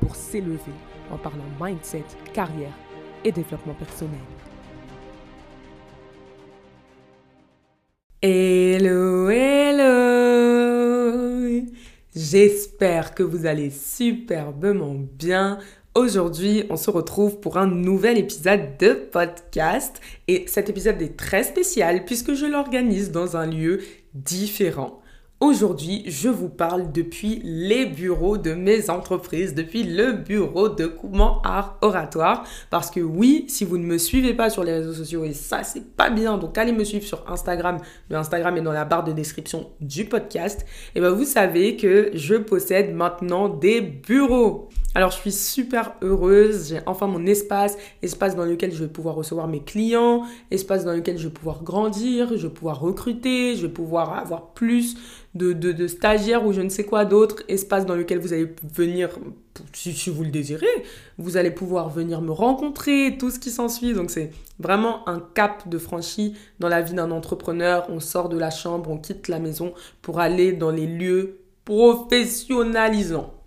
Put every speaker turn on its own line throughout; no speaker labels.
pour s'élever en parlant mindset, carrière et développement personnel. Hello, hello J'espère que vous allez superbement bien. Aujourd'hui, on se retrouve pour un nouvel épisode de podcast et cet épisode est très spécial puisque je l'organise dans un lieu différent. Aujourd'hui, je vous parle depuis les bureaux de mes entreprises, depuis le bureau de Coumant Art Oratoire. Parce que oui, si vous ne me suivez pas sur les réseaux sociaux, et ça, c'est pas bien, donc allez me suivre sur Instagram. Le Instagram est dans la barre de description du podcast. Et ben, vous savez que je possède maintenant des bureaux. Alors, je suis super heureuse. J'ai enfin mon espace, espace dans lequel je vais pouvoir recevoir mes clients, espace dans lequel je vais pouvoir grandir, je vais pouvoir recruter, je vais pouvoir avoir plus de, stagiaires ou je ne sais quoi d'autre, espace dans lequel vous allez venir, si, si, vous le désirez, vous allez pouvoir venir me rencontrer, tout ce qui s'ensuit. Donc c'est vraiment un cap de franchi dans la vie d'un entrepreneur. On sort de la chambre, on quitte la maison pour aller dans les lieux professionnalisants.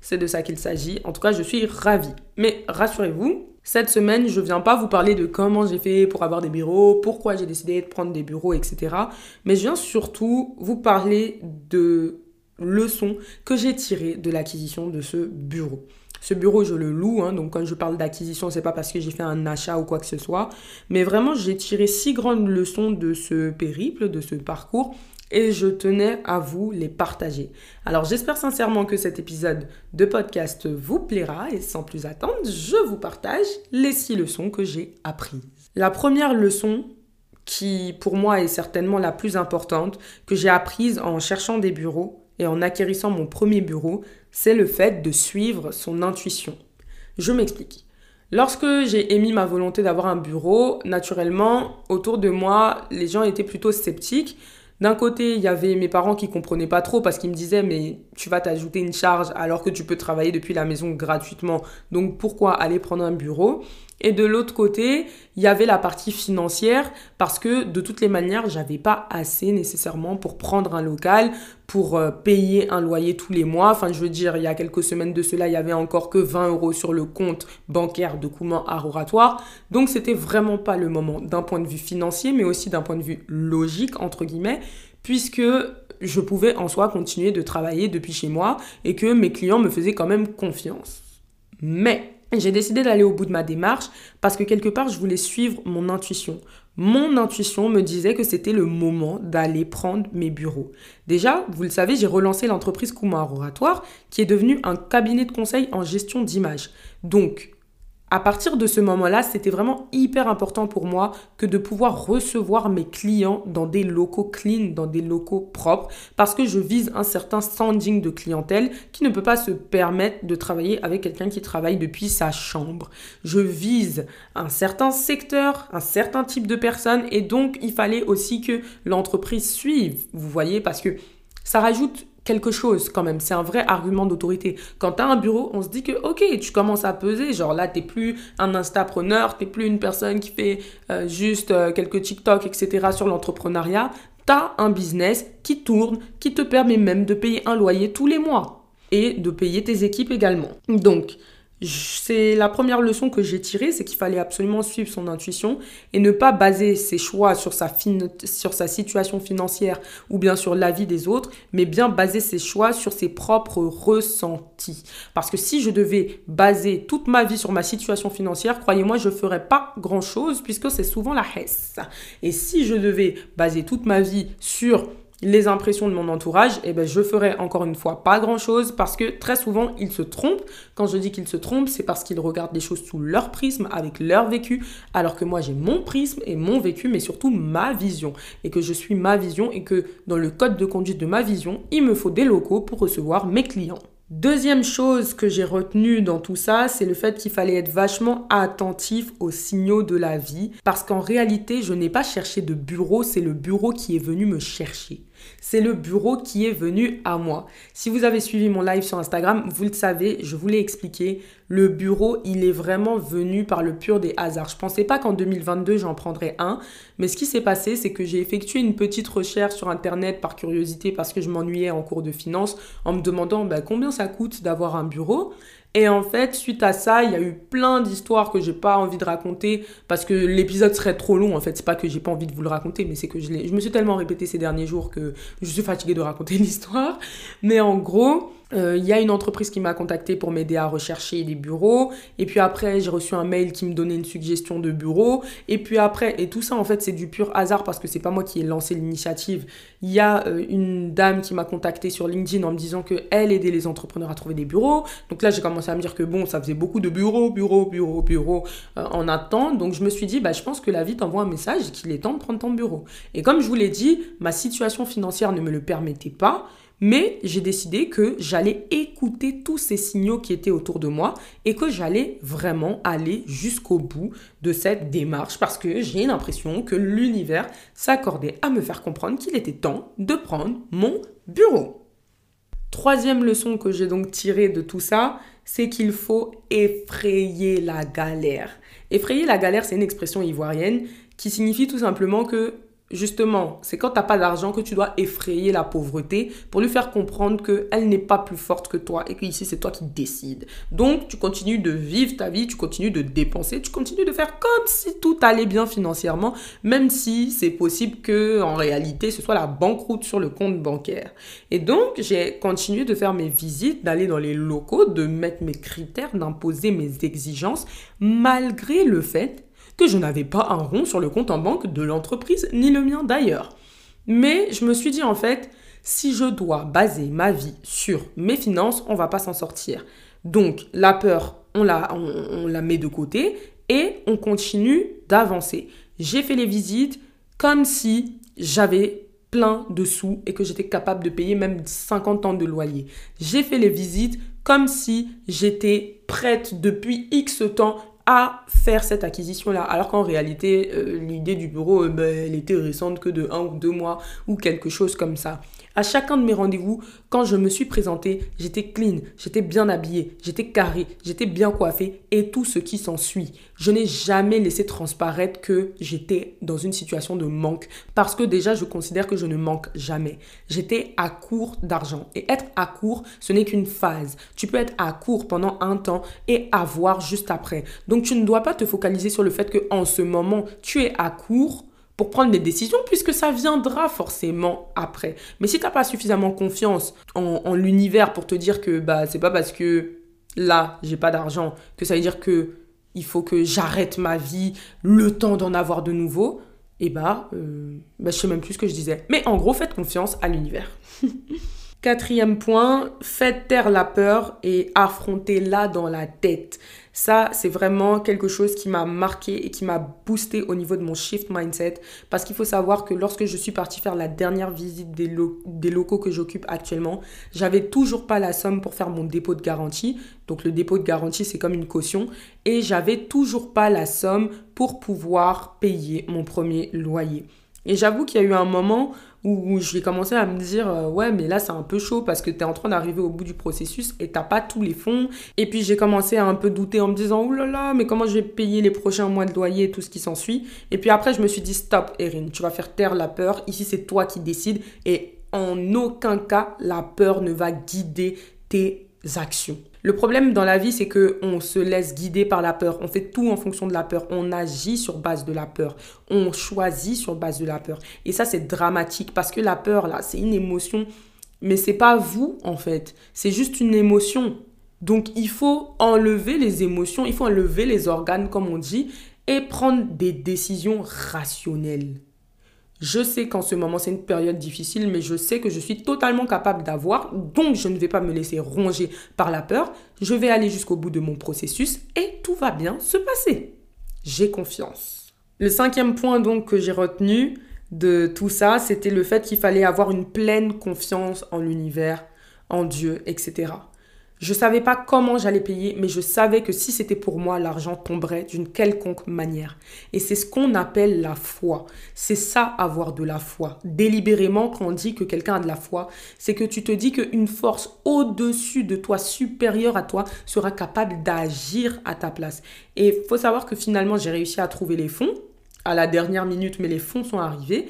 C'est de ça qu'il s'agit. En tout cas, je suis ravie. Mais rassurez-vous, cette semaine, je ne viens pas vous parler de comment j'ai fait pour avoir des bureaux, pourquoi j'ai décidé de prendre des bureaux, etc. Mais je viens surtout vous parler de leçons que j'ai tirées de l'acquisition de ce bureau. Ce bureau, je le loue, hein, donc quand je parle d'acquisition, c'est pas parce que j'ai fait un achat ou quoi que ce soit, mais vraiment j'ai tiré six grandes leçons de ce périple, de ce parcours, et je tenais à vous les partager. Alors j'espère sincèrement que cet épisode de podcast vous plaira et sans plus attendre, je vous partage les six leçons que j'ai apprises. La première leçon qui pour moi est certainement la plus importante que j'ai apprise en cherchant des bureaux et en acquérissant mon premier bureau, c'est le fait de suivre son intuition. Je m'explique. Lorsque j'ai émis ma volonté d'avoir un bureau, naturellement, autour de moi, les gens étaient plutôt sceptiques d'un côté, il y avait mes parents qui comprenaient pas trop parce qu'ils me disaient mais tu vas t'ajouter une charge alors que tu peux travailler depuis la maison gratuitement. Donc pourquoi aller prendre un bureau? Et de l'autre côté, il y avait la partie financière parce que de toutes les manières, j'avais pas assez nécessairement pour prendre un local, pour euh, payer un loyer tous les mois. Enfin, je veux dire, il y a quelques semaines de cela, il y avait encore que 20 euros sur le compte bancaire de Couman à Oratoire. Donc, c'était vraiment pas le moment d'un point de vue financier, mais aussi d'un point de vue logique, entre guillemets, puisque je pouvais en soi continuer de travailler depuis chez moi et que mes clients me faisaient quand même confiance. Mais j'ai décidé d'aller au bout de ma démarche parce que quelque part, je voulais suivre mon intuition. Mon intuition me disait que c'était le moment d'aller prendre mes bureaux. Déjà, vous le savez, j'ai relancé l'entreprise Kumar Oratoire qui est devenue un cabinet de conseil en gestion d'image. Donc, à partir de ce moment-là, c'était vraiment hyper important pour moi que de pouvoir recevoir mes clients dans des locaux clean, dans des locaux propres, parce que je vise un certain standing de clientèle qui ne peut pas se permettre de travailler avec quelqu'un qui travaille depuis sa chambre. Je vise un certain secteur, un certain type de personnes, et donc il fallait aussi que l'entreprise suive, vous voyez, parce que ça rajoute quelque chose quand même. C'est un vrai argument d'autorité. Quand tu as un bureau, on se dit que, ok, tu commences à peser. Genre là, tu plus un instapreneur, tu plus une personne qui fait euh, juste euh, quelques TikTok, etc. sur l'entrepreneuriat. Tu as un business qui tourne, qui te permet même de payer un loyer tous les mois et de payer tes équipes également. Donc, c'est la première leçon que j'ai tirée, c'est qu'il fallait absolument suivre son intuition et ne pas baser ses choix sur sa, sur sa situation financière ou bien sur l'avis des autres, mais bien baser ses choix sur ses propres ressentis. Parce que si je devais baser toute ma vie sur ma situation financière, croyez-moi, je ne ferais pas grand-chose puisque c'est souvent la hesse. Et si je devais baser toute ma vie sur les impressions de mon entourage, et eh ben, je ferai encore une fois pas grand chose parce que très souvent ils se trompent. Quand je dis qu'ils se trompent, c'est parce qu'ils regardent les choses sous leur prisme, avec leur vécu, alors que moi j'ai mon prisme et mon vécu, mais surtout ma vision. Et que je suis ma vision et que dans le code de conduite de ma vision, il me faut des locaux pour recevoir mes clients. Deuxième chose que j'ai retenue dans tout ça, c'est le fait qu'il fallait être vachement attentif aux signaux de la vie, parce qu'en réalité, je n'ai pas cherché de bureau, c'est le bureau qui est venu me chercher. C'est le bureau qui est venu à moi. Si vous avez suivi mon live sur Instagram, vous le savez, je vous l'ai expliqué, le bureau, il est vraiment venu par le pur des hasards. Je pensais pas qu'en 2022, j'en prendrais un, mais ce qui s'est passé, c'est que j'ai effectué une petite recherche sur Internet par curiosité parce que je m'ennuyais en cours de finance en me demandant bah, combien ça coûte d'avoir un bureau? Et en fait, suite à ça, il y a eu plein d'histoires que j'ai pas envie de raconter parce que l'épisode serait trop long. En fait, c'est pas que j'ai pas envie de vous le raconter, mais c'est que je, je me suis tellement répété ces derniers jours que je suis fatiguée de raconter l'histoire. Mais en gros, euh, il y a une entreprise qui m'a contacté pour m'aider à rechercher des bureaux. Et puis après, j'ai reçu un mail qui me donnait une suggestion de bureau. Et puis après, et tout ça, en fait, c'est du pur hasard parce que c'est pas moi qui ai lancé l'initiative. Il y a euh, une dame qui m'a contacté sur LinkedIn en me disant que elle aidait les entrepreneurs à trouver des bureaux. Donc là, j'ai commencé à me dire que bon, ça faisait beaucoup de bureaux, bureaux, bureaux, bureaux euh, en attente. Donc je me suis dit, bah, je pense que la vie t'envoie un message et qu'il est temps de prendre ton bureau. Et comme je vous l'ai dit, ma situation financière ne me le permettait pas. Mais j'ai décidé que j'allais écouter tous ces signaux qui étaient autour de moi et que j'allais vraiment aller jusqu'au bout de cette démarche parce que j'ai l'impression que l'univers s'accordait à me faire comprendre qu'il était temps de prendre mon bureau. Troisième leçon que j'ai donc tirée de tout ça, c'est qu'il faut effrayer la galère. Effrayer la galère, c'est une expression ivoirienne qui signifie tout simplement que Justement, c'est quand tu n'as pas d'argent que tu dois effrayer la pauvreté pour lui faire comprendre qu'elle n'est pas plus forte que toi et que ici c'est toi qui décides. Donc tu continues de vivre ta vie, tu continues de dépenser, tu continues de faire comme si tout allait bien financièrement, même si c'est possible que en réalité ce soit la banqueroute sur le compte bancaire. Et donc j'ai continué de faire mes visites, d'aller dans les locaux, de mettre mes critères, d'imposer mes exigences, malgré le fait je n'avais pas un rond sur le compte en banque de l'entreprise, ni le mien d'ailleurs. Mais je me suis dit en fait, si je dois baser ma vie sur mes finances, on va pas s'en sortir. Donc la peur, on la, on, la met de côté et on continue d'avancer. J'ai fait les visites comme si j'avais plein de sous et que j'étais capable de payer même 50 ans de loyer. J'ai fait les visites comme si j'étais prête depuis X temps à faire cette acquisition-là. Alors qu'en réalité, euh, l'idée du bureau, euh, ben, elle était récente que de un ou deux mois ou quelque chose comme ça. À chacun de mes rendez-vous, quand je me suis présentée, j'étais clean, j'étais bien habillée, j'étais carré, j'étais bien coiffée et tout ce qui s'ensuit. Je n'ai jamais laissé transparaître que j'étais dans une situation de manque parce que déjà je considère que je ne manque jamais. J'étais à court d'argent et être à court, ce n'est qu'une phase. Tu peux être à court pendant un temps et avoir juste après. Donc tu ne dois pas te focaliser sur le fait que en ce moment tu es à court pour prendre des décisions puisque ça viendra forcément après. Mais si tu n'as pas suffisamment confiance en, l'univers pour te dire que bah c'est pas parce que là j'ai pas d'argent que ça veut dire que il faut que j'arrête ma vie le temps d'en avoir de nouveau, et bah, euh, bah je sais même plus ce que je disais. Mais en gros, faites confiance à l'univers. Quatrième point, faites taire la peur et affrontez-la dans la tête. Ça, c'est vraiment quelque chose qui m'a marqué et qui m'a boosté au niveau de mon shift mindset. Parce qu'il faut savoir que lorsque je suis partie faire la dernière visite des, des locaux que j'occupe actuellement, j'avais toujours pas la somme pour faire mon dépôt de garantie. Donc le dépôt de garantie, c'est comme une caution. Et j'avais toujours pas la somme pour pouvoir payer mon premier loyer. Et j'avoue qu'il y a eu un moment où, j'ai commencé à me dire euh, ouais mais là c'est un peu chaud parce que tu es en train d'arriver au bout du processus et t'as pas tous les fonds. Et puis j'ai commencé à un peu douter en me disant oh là là mais comment je vais payer les prochains mois de loyer et tout ce qui s'ensuit? Et puis après je me suis dit stop Erin tu vas faire taire la peur. Ici c'est toi qui décides. Et en aucun cas la peur ne va guider tes actions le problème dans la vie, c'est que on se laisse guider par la peur. On fait tout en fonction de la peur. On agit sur base de la peur. On choisit sur base de la peur. Et ça, c'est dramatique parce que la peur, là, c'est une émotion. Mais c'est pas vous, en fait. C'est juste une émotion. Donc, il faut enlever les émotions, il faut enlever les organes, comme on dit, et prendre des décisions rationnelles. Je sais qu'en ce moment, c'est une période difficile, mais je sais que je suis totalement capable d'avoir, donc je ne vais pas me laisser ronger par la peur. Je vais aller jusqu'au bout de mon processus et tout va bien se passer. J'ai confiance. Le cinquième point donc que j'ai retenu de tout ça, c'était le fait qu'il fallait avoir une pleine confiance en l'univers, en Dieu, etc. Je savais pas comment j'allais payer, mais je savais que si c'était pour moi, l'argent tomberait d'une quelconque manière. Et c'est ce qu'on appelle la foi. C'est ça avoir de la foi. Délibérément, quand on dit que quelqu'un a de la foi, c'est que tu te dis qu'une force au-dessus de toi, supérieure à toi, sera capable d'agir à ta place. Et faut savoir que finalement, j'ai réussi à trouver les fonds à la dernière minute, mais les fonds sont arrivés.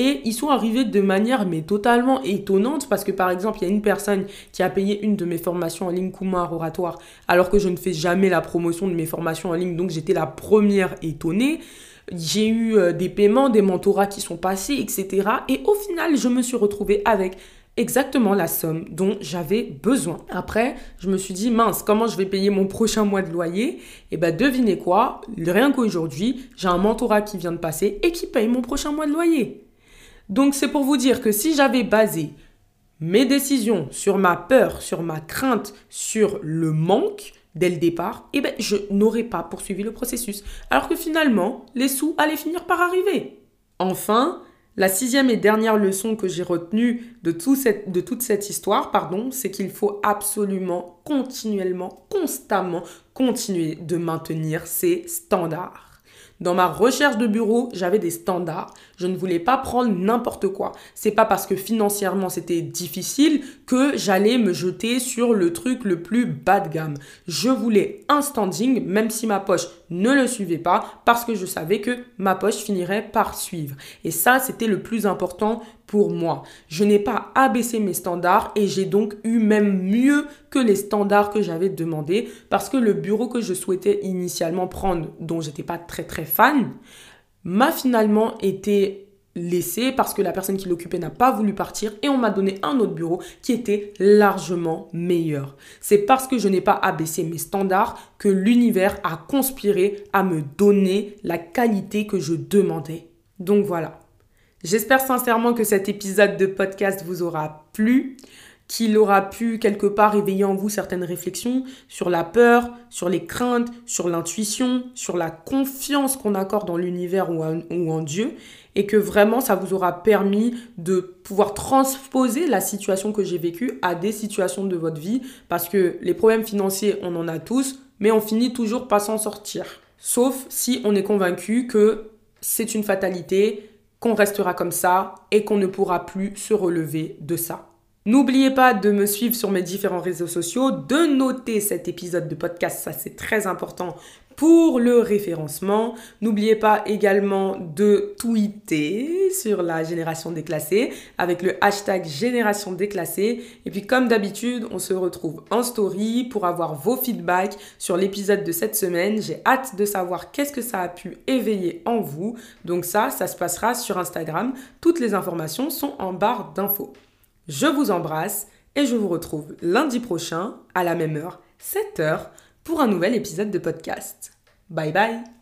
Et ils sont arrivés de manière mais totalement étonnante parce que par exemple, il y a une personne qui a payé une de mes formations en ligne Kumar oratoire alors que je ne fais jamais la promotion de mes formations en ligne donc j'étais la première étonnée. J'ai eu euh, des paiements, des mentorats qui sont passés, etc. Et au final, je me suis retrouvée avec exactement la somme dont j'avais besoin. Après, je me suis dit, mince, comment je vais payer mon prochain mois de loyer? Et eh bien, devinez quoi? Rien qu'aujourd'hui, j'ai un mentorat qui vient de passer et qui paye mon prochain mois de loyer. Donc c'est pour vous dire que si j'avais basé mes décisions sur ma peur, sur ma crainte, sur le manque dès le départ, eh ben, je n'aurais pas poursuivi le processus. Alors que finalement, les sous allaient finir par arriver. Enfin, la sixième et dernière leçon que j'ai retenue de, toute cette histoire, pardon, c'est qu'il faut absolument, continuellement, constamment continuer de maintenir ses standards. Dans ma recherche de bureau, j'avais des standards. Je ne voulais pas prendre n'importe quoi. C'est pas parce que financièrement c'était difficile que j'allais me jeter sur le truc le plus bas de gamme. Je voulais un standing, même si ma poche ne le suivait pas, parce que je savais que ma poche finirait par suivre. Et ça, c'était le plus important pour moi. Je n'ai pas abaissé mes standards et j'ai donc eu même mieux que les standards que j'avais demandé parce que le bureau que je souhaitais initialement prendre, dont j'étais pas très très fan, m'a finalement été laissé parce que la personne qui l'occupait n'a pas voulu partir et on m'a donné un autre bureau qui était largement meilleur. C'est parce que je n'ai pas abaissé mes standards que l'univers a conspiré à me donner la qualité que je demandais. Donc voilà. J'espère sincèrement que cet épisode de podcast vous aura plu, qu'il aura pu quelque part éveiller en vous certaines réflexions sur la peur, sur les craintes, sur l'intuition, sur la confiance qu'on accorde dans l'univers ou, en Dieu, et que vraiment ça vous aura permis de pouvoir transposer la situation que j'ai vécue à des situations de votre vie, parce que les problèmes financiers, on en a tous, mais on finit toujours pas s'en sortir. Sauf si on est convaincu que c'est une fatalité, qu'on restera comme ça et qu'on ne pourra plus se relever de ça. N'oubliez pas de me suivre sur mes différents réseaux sociaux, de noter cet épisode de podcast, ça c'est très important pour le référencement. N'oubliez pas également de tweeter sur la génération déclassée avec le hashtag génération déclassée. Et puis comme d'habitude, on se retrouve en story pour avoir vos feedbacks sur l'épisode de cette semaine. J'ai hâte de savoir qu'est-ce que ça a pu éveiller en vous. Donc ça, ça se passera sur Instagram. Toutes les informations sont en barre d'infos. Je vous embrasse et je vous retrouve lundi prochain à la même heure, 7h, pour un nouvel épisode de podcast. Bye bye